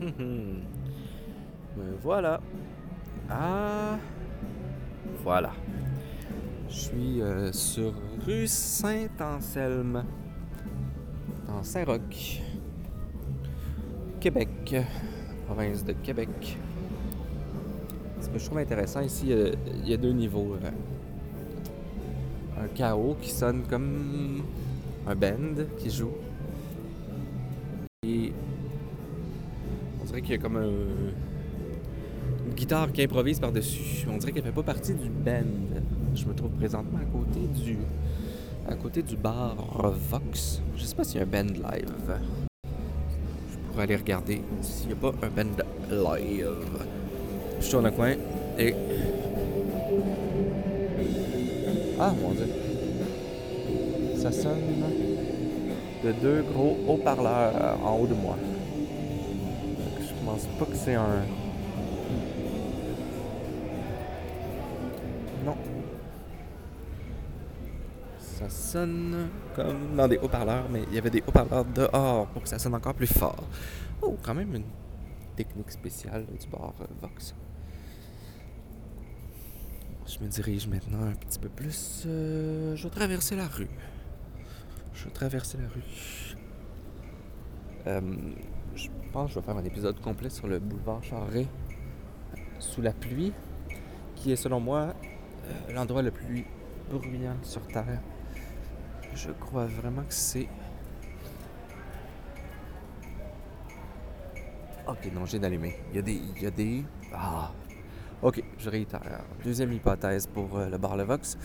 Me voilà. Ah. Voilà. Je suis euh, sur rue Saint-Anselme, dans Saint-Roch, Québec, province de Québec. Ce que je trouve intéressant ici, euh, il y a deux niveaux. euh. Un chaos qui sonne comme un band qui joue. Qu'il y a comme un, une guitare qui improvise par-dessus. On dirait qu'elle fait pas partie du band. Je me trouve présentement à côté du à côté du bar Vox. Je sais pas s'il y a un band live. Je pourrais aller regarder s'il n'y a pas un band live. Je tourne le coin et ah mon dieu. Ça sonne de deux gros haut-parleurs en haut de moi. Pense pas que c'est un. Non. Ça sonne comme dans des haut-parleurs, mais il y avait des haut-parleurs dehors pour que ça sonne encore plus fort. Oh, quand même une technique spéciale du bar euh, Vox. Je me dirige maintenant un petit peu plus. euh, je vais traverser la rue. Je vais traverser la rue. Euh, je pense que je vais faire un épisode complet sur le boulevard Charret sous la pluie, qui est selon moi euh, l'endroit le plus bruyant sur Terre. Je crois vraiment que c'est. Ok, non, j'ai d'allumer. Il y a des. Il y a des. Ah! Ok, je réitère. Deuxième hypothèse pour euh, le bar Levox.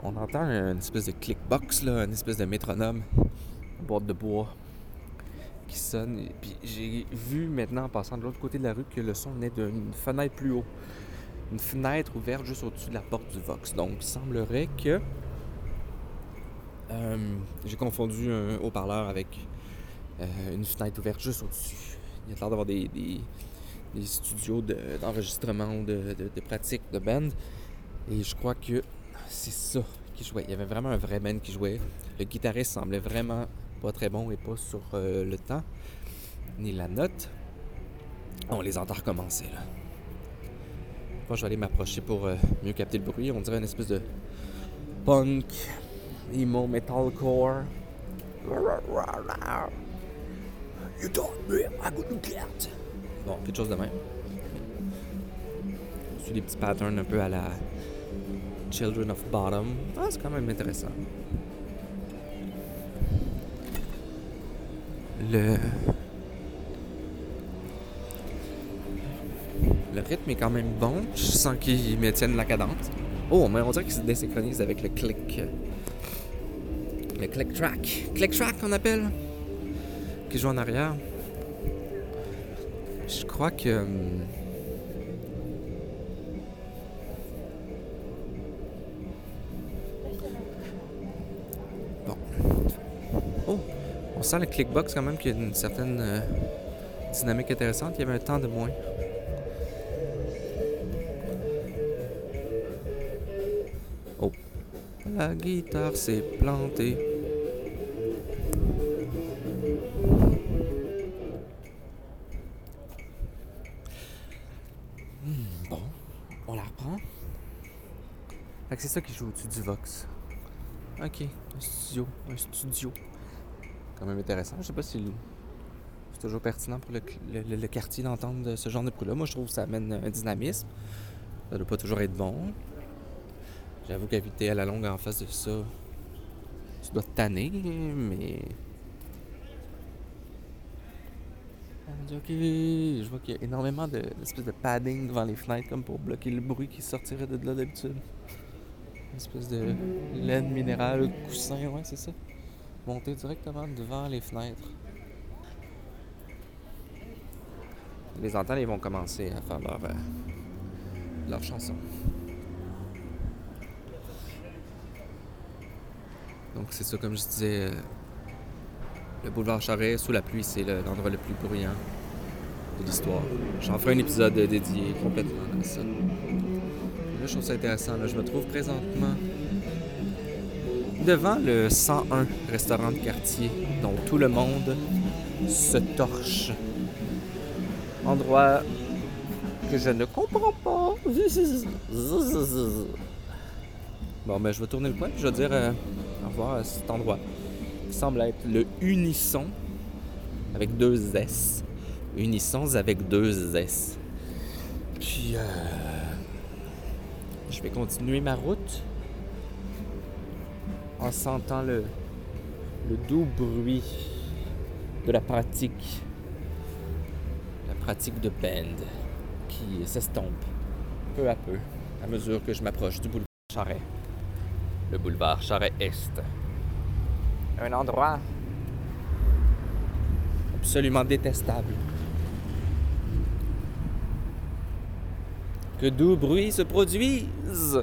On entend une espèce de clickbox, là, une espèce de métronome, boîte de bois sonne. Et Puis j'ai vu maintenant en passant de l'autre côté de la rue que le son venait d'une fenêtre plus haut. Une fenêtre ouverte juste au-dessus de la porte du Vox. Donc il semblerait que euh, j'ai confondu un haut-parleur avec euh, une fenêtre ouverte juste au-dessus. Il y a l'air d'avoir des, studios de- d'enregistrement ou de, de, de pratique de band. Et je crois que c'est ça qui jouait. Il y avait vraiment un vrai band qui jouait. Le guitariste semblait vraiment pas très bon et pas sur euh, le temps, ni la note. On les entend recommencer là. Je vais aller m'approcher pour euh, mieux capter le bruit. On dirait une espèce de punk, emo, metalcore. You don't me, I get. Bon, quelque chose de même. Sur des petits patterns un peu à la Children of Bottom. Ah, c'est quand même intéressant. Le. Rythme est quand même bon. Je sens qu'il maintienne la cadence. Oh, mais on dirait qu'il se désynchronise avec le click. Le click track. Click track qu'on appelle. Qui joue en arrière. Je crois que. On sent le clickbox quand même qu'il y a une certaine euh, dynamique intéressante. Il y avait un temps de moins. Oh. La guitare s'est plantée. Hmm, bon, on la reprend. Fait que c'est ça qui joue au-dessus du Vox. Ok, un studio, un studio. Quand même intéressant. Je sais pas si c'est toujours pertinent pour le, quartier d'entendre ce genre de bruit-là. Moi, je trouve que ça amène un dynamisme. Ça doit pas toujours être bon. J'avoue qu'habiter à la longue en face de ça, tu dois tanner, mais. Ah, Dieu, ok, je vois qu'il y a énormément de- d'espèces de padding devant les fenêtres, comme pour bloquer le bruit qui sortirait de là d'habitude. Une espèce de laine minérale, coussin, ouais, c'est ça. Monter directement devant les fenêtres. Les entendre, ils vont commencer à faire leur, euh, leur chanson. Donc c'est ça, comme je disais, euh, le boulevard Charret, sous la pluie, c'est le- l'endroit le plus bruyant de l'histoire. J'en ferai un épisode euh, dédié complètement à ça. Là, je trouve ça intéressant. Là, je me trouve présentement devant le 101 restaurant de quartier dont tout le monde se torche. endroit que je ne comprends pas. Bon, ben, je vais tourner le coin et je vais dire euh, au revoir à cet endroit qui semble être le Unisson avec deux S. Unissons avec deux S. Puis, euh, je vais continuer ma route en sentant le, doux bruit de la pratique, la pratique de band qui s'estompe peu à peu à mesure que je m'approche du boulevard Charret. Le boulevard Charret-Est. Un endroit absolument détestable. Que doux bruits se produisent